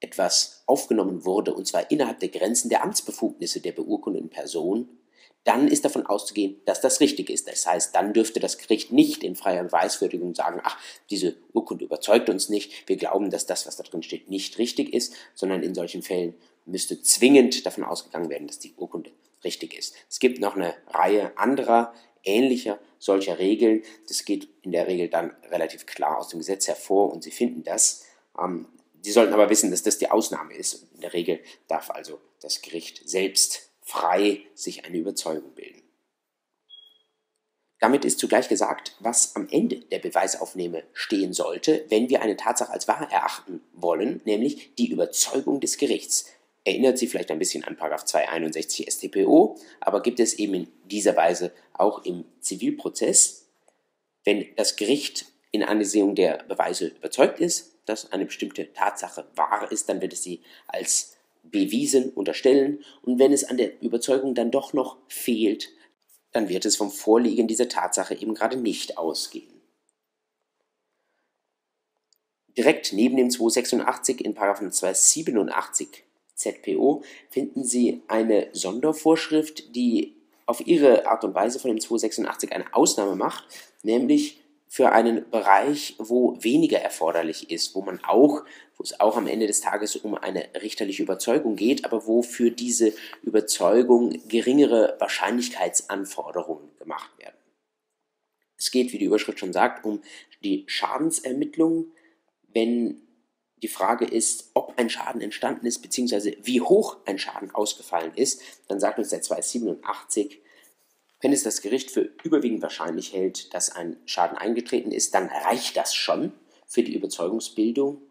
etwas aufgenommen wurde, und zwar innerhalb der Grenzen der Amtsbefugnisse der beurkundeten Person, dann ist davon auszugehen, dass das richtig ist. Das heißt, dann dürfte das Gericht nicht in freier Beweiswürdigung sagen, ach, diese Urkunde überzeugt uns nicht, wir glauben, dass das, was da drin steht, nicht richtig ist, sondern in solchen Fällen müsste zwingend davon ausgegangen werden, dass die Urkunde richtig ist. Es gibt noch eine Reihe anderer ähnlicher solcher Regeln. Das geht in der Regel dann relativ klar aus dem Gesetz hervor und Sie finden das. Ähm, Sie sollten aber wissen, dass das die Ausnahme ist. In der Regel darf also das Gericht selbst frei sich eine Überzeugung bilden. Damit ist zugleich gesagt, was am Ende der Beweisaufnahme stehen sollte, wenn wir eine Tatsache als wahr erachten wollen, nämlich die Überzeugung des Gerichts. Erinnert Sie vielleicht ein bisschen an 261 StPO, aber gibt es eben in dieser Weise auch im Zivilprozess, wenn das Gericht in Ansehung der Beweise überzeugt ist, dass eine bestimmte Tatsache wahr ist, dann wird es sie als bewiesen unterstellen und wenn es an der Überzeugung dann doch noch fehlt, dann wird es vom Vorliegen dieser Tatsache eben gerade nicht ausgehen. Direkt neben dem 286 in 287 ZPO finden Sie eine Sondervorschrift, die auf ihre Art und Weise von dem 286 eine Ausnahme macht, nämlich für einen Bereich, wo weniger erforderlich ist, wo man auch, wo es auch am Ende des Tages um eine richterliche Überzeugung geht, aber wo für diese Überzeugung geringere Wahrscheinlichkeitsanforderungen gemacht werden. Es geht, wie die Überschrift schon sagt, um die Schadensermittlung, wenn die Frage ist, ob ein Schaden entstanden ist, beziehungsweise wie hoch ein Schaden ausgefallen ist, dann sagt uns der 287, wenn es das Gericht für überwiegend wahrscheinlich hält, dass ein Schaden eingetreten ist, dann reicht das schon für die Überzeugungsbildung.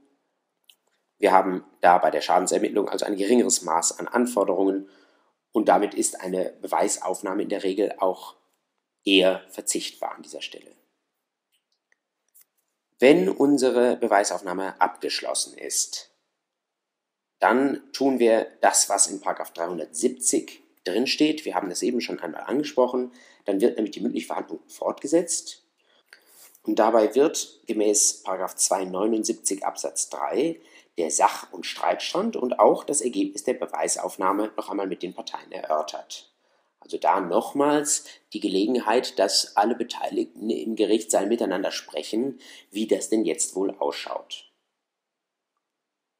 Wir haben da bei der Schadensermittlung also ein geringeres Maß an Anforderungen und damit ist eine Beweisaufnahme in der Regel auch eher verzichtbar an dieser Stelle. Wenn unsere Beweisaufnahme abgeschlossen ist, dann tun wir das, was in 370 drinsteht. Wir haben das eben schon einmal angesprochen. Dann wird nämlich die mündliche Verhandlung fortgesetzt. Und dabei wird gemäß 279 Absatz 3 der Sach- und Streitstand und auch das Ergebnis der Beweisaufnahme noch einmal mit den Parteien erörtert. Also da nochmals die Gelegenheit, dass alle Beteiligten im Gerichtssaal miteinander sprechen, wie das denn jetzt wohl ausschaut.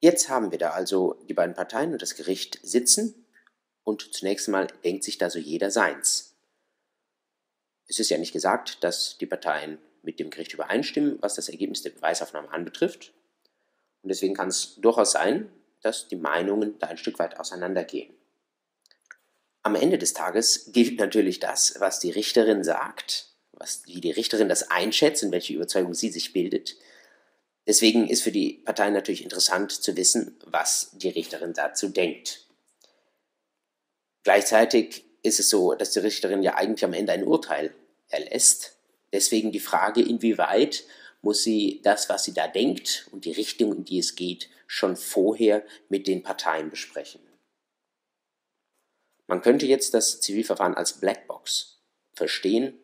Jetzt haben wir da also die beiden Parteien und das Gericht sitzen und zunächst mal denkt sich da so jeder seins. Es ist ja nicht gesagt, dass die Parteien mit dem Gericht übereinstimmen, was das Ergebnis der Beweisaufnahme anbetrifft. Und deswegen kann es durchaus sein, dass die Meinungen da ein Stück weit auseinandergehen. Am Ende des Tages gilt natürlich das, was die Richterin sagt, was, wie die Richterin das einschätzt und welche Überzeugung sie sich bildet. Deswegen ist für die Parteien natürlich interessant zu wissen, was die Richterin dazu denkt. Gleichzeitig ist es so, dass die Richterin ja eigentlich am Ende ein Urteil erlässt. Deswegen die Frage, inwieweit muss sie das, was sie da denkt und die Richtung, in die es geht, schon vorher mit den Parteien besprechen. Man könnte jetzt das Zivilverfahren als Blackbox verstehen,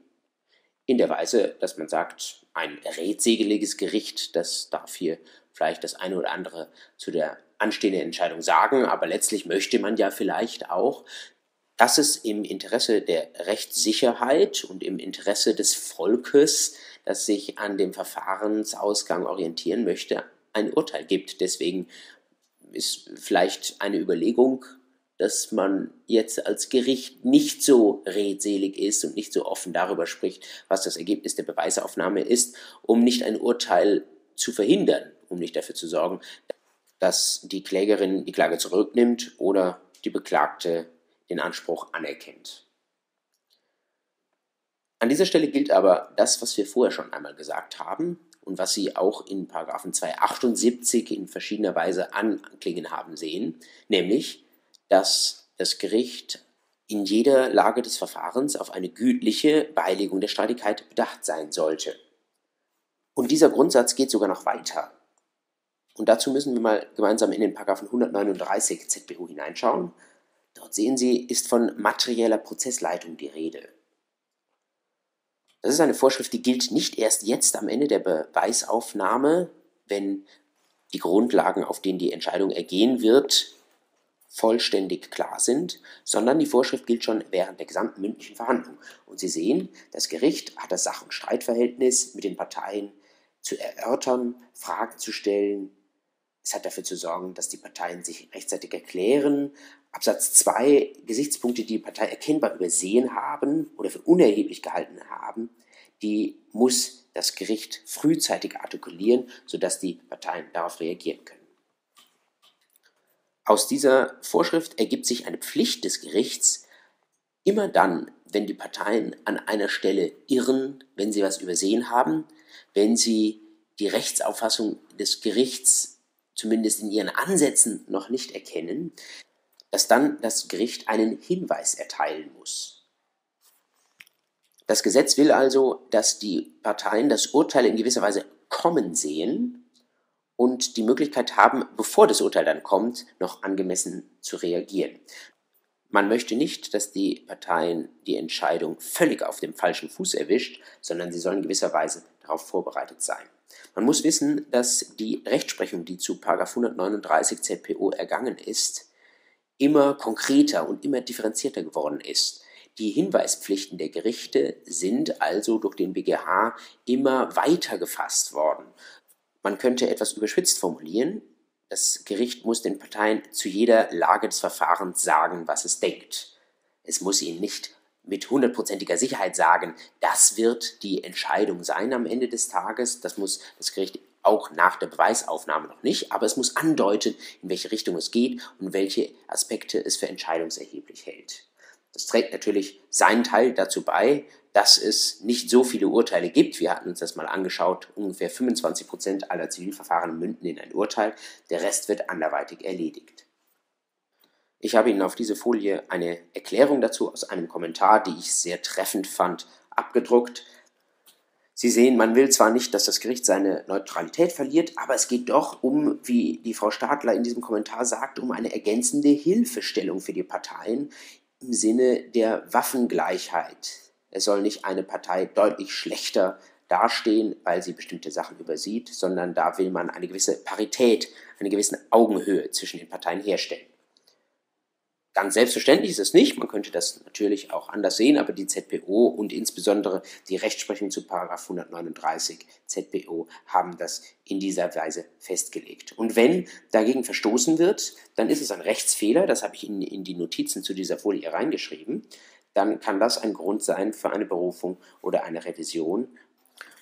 in der Weise, dass man sagt, ein redsegeliges Gericht, das darf hier vielleicht das eine oder andere zu der anstehenden Entscheidung sagen, aber letztlich möchte man ja vielleicht auch, dass es im Interesse der Rechtssicherheit und im Interesse des Volkes, das sich an dem Verfahrensausgang orientieren möchte, ein Urteil gibt. Deswegen ist vielleicht eine Überlegung dass man jetzt als Gericht nicht so redselig ist und nicht so offen darüber spricht, was das Ergebnis der Beweisaufnahme ist, um nicht ein Urteil zu verhindern, um nicht dafür zu sorgen, dass die Klägerin die Klage zurücknimmt oder die Beklagte den Anspruch anerkennt. An dieser Stelle gilt aber das, was wir vorher schon einmal gesagt haben und was Sie auch in 278 in verschiedener Weise anklingen haben sehen, nämlich, dass das Gericht in jeder Lage des Verfahrens auf eine gütliche Beilegung der Streitigkeit bedacht sein sollte. Und dieser Grundsatz geht sogar noch weiter. Und dazu müssen wir mal gemeinsam in den Paragraphen 139 ZBU hineinschauen. Dort sehen Sie, ist von materieller Prozessleitung die Rede. Das ist eine Vorschrift, die gilt nicht erst jetzt am Ende der Beweisaufnahme, wenn die Grundlagen, auf denen die Entscheidung ergehen wird, vollständig klar sind, sondern die Vorschrift gilt schon während der gesamten mündlichen Verhandlung. Und Sie sehen, das Gericht hat das Sach- und Streitverhältnis mit den Parteien zu erörtern, Fragen zu stellen. Es hat dafür zu sorgen, dass die Parteien sich rechtzeitig erklären. Absatz 2, Gesichtspunkte, die die Partei erkennbar übersehen haben oder für unerheblich gehalten haben, die muss das Gericht frühzeitig artikulieren, sodass die Parteien darauf reagieren können. Aus dieser Vorschrift ergibt sich eine Pflicht des Gerichts, immer dann, wenn die Parteien an einer Stelle irren, wenn sie was übersehen haben, wenn sie die Rechtsauffassung des Gerichts zumindest in ihren Ansätzen noch nicht erkennen, dass dann das Gericht einen Hinweis erteilen muss. Das Gesetz will also, dass die Parteien das Urteil in gewisser Weise kommen sehen und die Möglichkeit haben, bevor das Urteil dann kommt, noch angemessen zu reagieren. Man möchte nicht, dass die Parteien die Entscheidung völlig auf dem falschen Fuß erwischt, sondern sie sollen gewisserweise darauf vorbereitet sein. Man muss wissen, dass die Rechtsprechung, die zu 139 ZPO ergangen ist, immer konkreter und immer differenzierter geworden ist. Die Hinweispflichten der Gerichte sind also durch den BGH immer weiter gefasst worden. Man könnte etwas überschwitzt formulieren. Das Gericht muss den Parteien zu jeder Lage des Verfahrens sagen, was es denkt. Es muss ihnen nicht mit hundertprozentiger Sicherheit sagen, das wird die Entscheidung sein am Ende des Tages. Das muss das Gericht auch nach der Beweisaufnahme noch nicht, aber es muss andeuten, in welche Richtung es geht und welche Aspekte es für entscheidungserheblich hält. Das trägt natürlich seinen Teil dazu bei, dass es nicht so viele Urteile gibt. Wir hatten uns das mal angeschaut. Ungefähr 25 Prozent aller Zivilverfahren münden in ein Urteil. Der Rest wird anderweitig erledigt. Ich habe Ihnen auf diese Folie eine Erklärung dazu aus einem Kommentar, die ich sehr treffend fand, abgedruckt. Sie sehen, man will zwar nicht, dass das Gericht seine Neutralität verliert, aber es geht doch um, wie die Frau Stadler in diesem Kommentar sagt, um eine ergänzende Hilfestellung für die Parteien im Sinne der Waffengleichheit. Es soll nicht eine Partei deutlich schlechter dastehen, weil sie bestimmte Sachen übersieht, sondern da will man eine gewisse Parität, eine gewisse Augenhöhe zwischen den Parteien herstellen. Ganz selbstverständlich ist es nicht. Man könnte das natürlich auch anders sehen, aber die ZPO und insbesondere die Rechtsprechung zu 139 ZPO haben das in dieser Weise festgelegt. Und wenn dagegen verstoßen wird, dann ist es ein Rechtsfehler, das habe ich in, in die Notizen zu dieser Folie reingeschrieben, dann kann das ein Grund sein für eine Berufung oder eine Revision.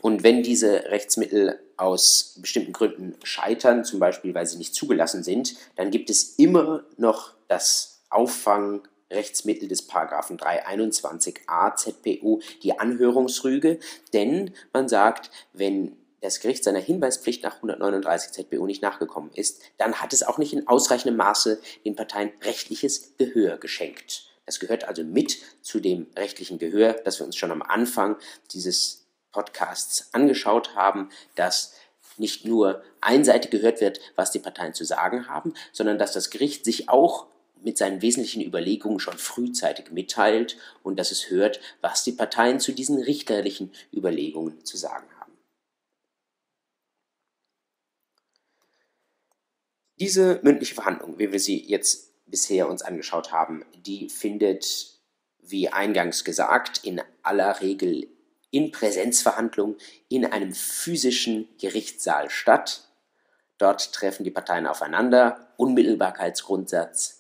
Und wenn diese Rechtsmittel aus bestimmten Gründen scheitern, zum Beispiel weil sie nicht zugelassen sind, dann gibt es immer noch das Auffangrechtsmittel des Paragraphen 321a ZPO die Anhörungsrüge, denn man sagt, wenn das Gericht seiner Hinweispflicht nach 139 ZBO nicht nachgekommen ist, dann hat es auch nicht in ausreichendem Maße den Parteien rechtliches Gehör geschenkt. Das gehört also mit zu dem rechtlichen Gehör, das wir uns schon am Anfang dieses Podcasts angeschaut haben, dass nicht nur einseitig gehört wird, was die Parteien zu sagen haben, sondern dass das Gericht sich auch mit seinen wesentlichen Überlegungen schon frühzeitig mitteilt und dass es hört, was die Parteien zu diesen richterlichen Überlegungen zu sagen haben. Diese mündliche Verhandlung, wie wir sie jetzt bisher uns angeschaut haben, die findet, wie eingangs gesagt, in aller Regel in Präsenzverhandlung in einem physischen Gerichtssaal statt. Dort treffen die Parteien aufeinander, Unmittelbarkeitsgrundsatz,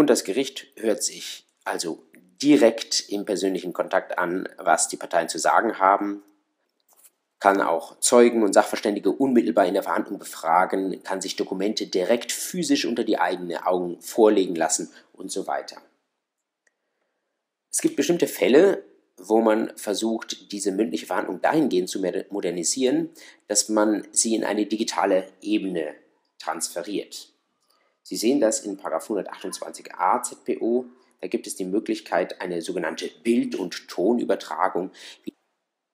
und das Gericht hört sich also direkt im persönlichen Kontakt an, was die Parteien zu sagen haben, kann auch Zeugen und Sachverständige unmittelbar in der Verhandlung befragen, kann sich Dokumente direkt physisch unter die eigenen Augen vorlegen lassen und so weiter. Es gibt bestimmte Fälle, wo man versucht, diese mündliche Verhandlung dahingehend zu modernisieren, dass man sie in eine digitale Ebene transferiert. Sie sehen das in 128a ZPO. Da gibt es die Möglichkeit, eine sogenannte Bild- und Tonübertragung,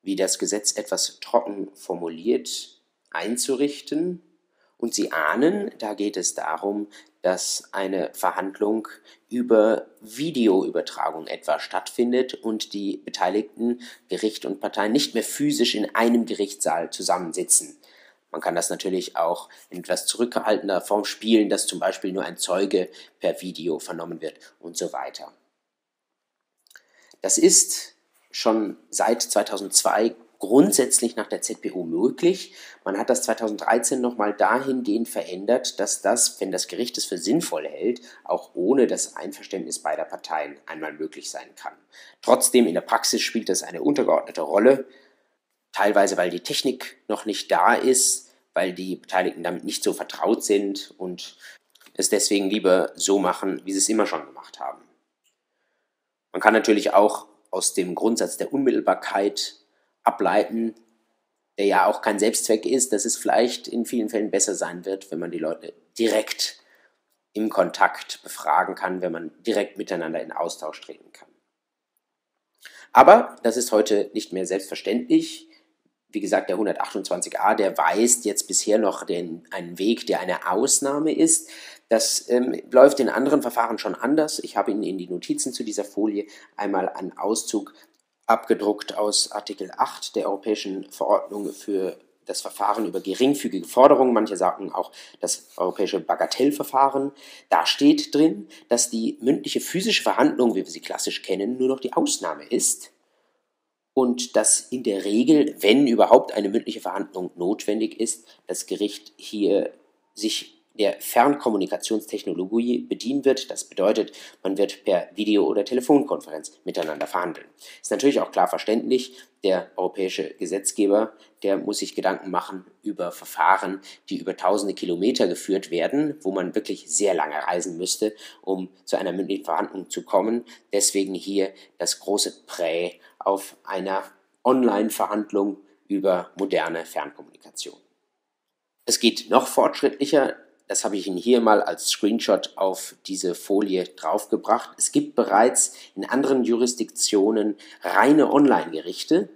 wie das Gesetz etwas trocken formuliert, einzurichten. Und Sie ahnen, da geht es darum, dass eine Verhandlung über Videoübertragung etwa stattfindet und die beteiligten Gericht und Parteien nicht mehr physisch in einem Gerichtssaal zusammensitzen. Man kann das natürlich auch in etwas zurückgehaltener Form spielen, dass zum Beispiel nur ein Zeuge per Video vernommen wird und so weiter. Das ist schon seit 2002 grundsätzlich nach der ZPO möglich. Man hat das 2013 nochmal dahingehend verändert, dass das, wenn das Gericht es für sinnvoll hält, auch ohne das Einverständnis beider Parteien einmal möglich sein kann. Trotzdem in der Praxis spielt das eine untergeordnete Rolle, teilweise weil die Technik noch nicht da ist, weil die Beteiligten damit nicht so vertraut sind und es deswegen lieber so machen, wie sie es immer schon gemacht haben. Man kann natürlich auch aus dem Grundsatz der Unmittelbarkeit ableiten, der ja auch kein Selbstzweck ist, dass es vielleicht in vielen Fällen besser sein wird, wenn man die Leute direkt im Kontakt befragen kann, wenn man direkt miteinander in Austausch treten kann. Aber das ist heute nicht mehr selbstverständlich wie gesagt, der 128a, der weist jetzt bisher noch den, einen Weg, der eine Ausnahme ist. Das ähm, läuft in anderen Verfahren schon anders. Ich habe Ihnen in die Notizen zu dieser Folie einmal einen Auszug abgedruckt aus Artikel 8 der Europäischen Verordnung für das Verfahren über geringfügige Forderungen, manche sagen auch das europäische Bagatellverfahren. Da steht drin, dass die mündliche physische Verhandlung, wie wir sie klassisch kennen, nur noch die Ausnahme ist und dass in der Regel, wenn überhaupt eine mündliche Verhandlung notwendig ist, das Gericht hier sich der Fernkommunikationstechnologie bedienen wird. Das bedeutet, man wird per Video- oder Telefonkonferenz miteinander verhandeln. Ist natürlich auch klar verständlich, der europäische Gesetzgeber, der muss sich Gedanken machen über Verfahren, die über tausende Kilometer geführt werden, wo man wirklich sehr lange reisen müsste, um zu einer mündlichen Verhandlung zu kommen. Deswegen hier das große Prä auf einer Online-Verhandlung über moderne Fernkommunikation. Es geht noch fortschrittlicher. Das habe ich Ihnen hier mal als Screenshot auf diese Folie draufgebracht. Es gibt bereits in anderen Jurisdiktionen reine Online-Gerichte,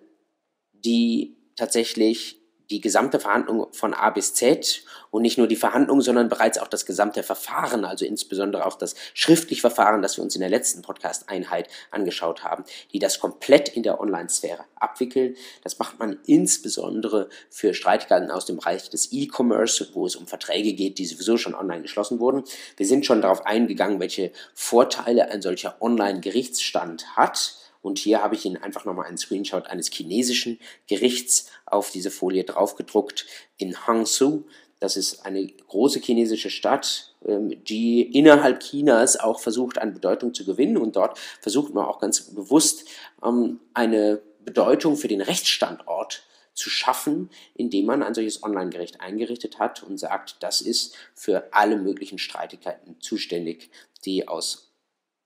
die tatsächlich die gesamte Verhandlung von A bis Z und nicht nur die Verhandlung, sondern bereits auch das gesamte Verfahren, also insbesondere auch das schriftliche Verfahren, das wir uns in der letzten Podcast-Einheit angeschaut haben, die das komplett in der Online-Sphäre abwickeln. Das macht man insbesondere für Streitigkeiten aus dem Bereich des E-Commerce, wo es um Verträge geht, die sowieso schon online geschlossen wurden. Wir sind schon darauf eingegangen, welche Vorteile ein solcher Online-Gerichtsstand hat und hier habe ich Ihnen einfach nochmal einen Screenshot eines chinesischen Gerichts auf diese Folie draufgedruckt in Hangzhou. Das ist eine große chinesische Stadt, ähm, die innerhalb Chinas auch versucht, an Bedeutung zu gewinnen. Und dort versucht man auch ganz bewusst ähm, eine Bedeutung für den Rechtsstandort zu schaffen, indem man ein solches Online-Gericht eingerichtet hat und sagt, das ist für alle möglichen Streitigkeiten zuständig, die aus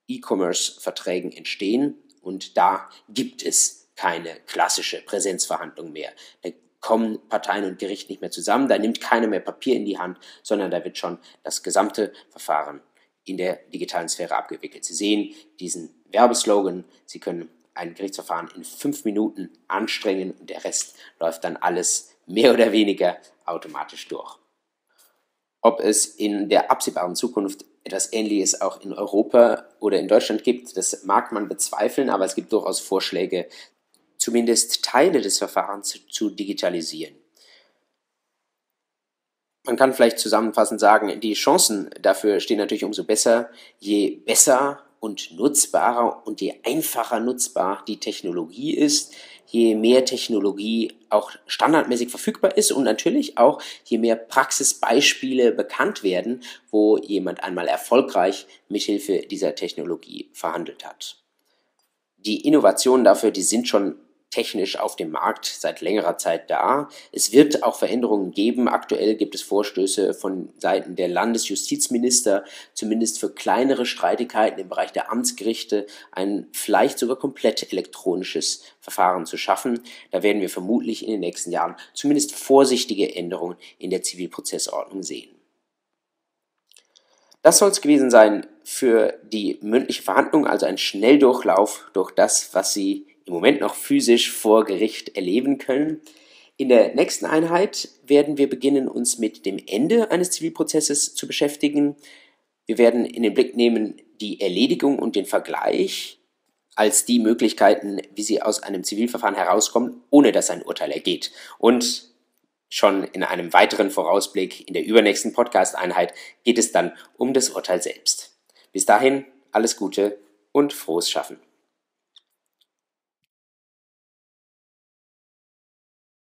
E-Commerce-Verträgen entstehen. Und da gibt es keine klassische Präsenzverhandlung mehr. Da kommen Parteien und Gericht nicht mehr zusammen, da nimmt keiner mehr Papier in die Hand, sondern da wird schon das gesamte Verfahren in der digitalen Sphäre abgewickelt. Sie sehen diesen Werbeslogan, Sie können ein Gerichtsverfahren in fünf Minuten anstrengen und der Rest läuft dann alles mehr oder weniger automatisch durch. Ob es in der absehbaren Zukunft etwas Ähnliches auch in Europa oder in Deutschland gibt, das mag man bezweifeln, aber es gibt durchaus Vorschläge, zumindest Teile des Verfahrens zu, zu digitalisieren. Man kann vielleicht zusammenfassend sagen, die Chancen dafür stehen natürlich umso besser, je besser und nutzbarer und je einfacher nutzbar die Technologie ist, je mehr Technologie auch standardmäßig verfügbar ist und natürlich auch je mehr Praxisbeispiele bekannt werden, wo jemand einmal erfolgreich mithilfe dieser Technologie verhandelt hat. Die Innovationen dafür, die sind schon technisch auf dem Markt seit längerer Zeit da. Es wird auch Veränderungen geben. Aktuell gibt es Vorstöße von Seiten der Landesjustizminister, zumindest für kleinere Streitigkeiten im Bereich der Amtsgerichte ein vielleicht sogar komplett elektronisches Verfahren zu schaffen. Da werden wir vermutlich in den nächsten Jahren zumindest vorsichtige Änderungen in der Zivilprozessordnung sehen. Das soll es gewesen sein für die mündliche Verhandlung, also ein Schnelldurchlauf durch das, was Sie im Moment noch physisch vor Gericht erleben können. In der nächsten Einheit werden wir beginnen, uns mit dem Ende eines Zivilprozesses zu beschäftigen. Wir werden in den Blick nehmen die Erledigung und den Vergleich als die Möglichkeiten, wie sie aus einem Zivilverfahren herauskommen, ohne dass ein Urteil ergeht. Und schon in einem weiteren Vorausblick in der übernächsten Podcast-Einheit geht es dann um das Urteil selbst. Bis dahin alles Gute und frohes Schaffen.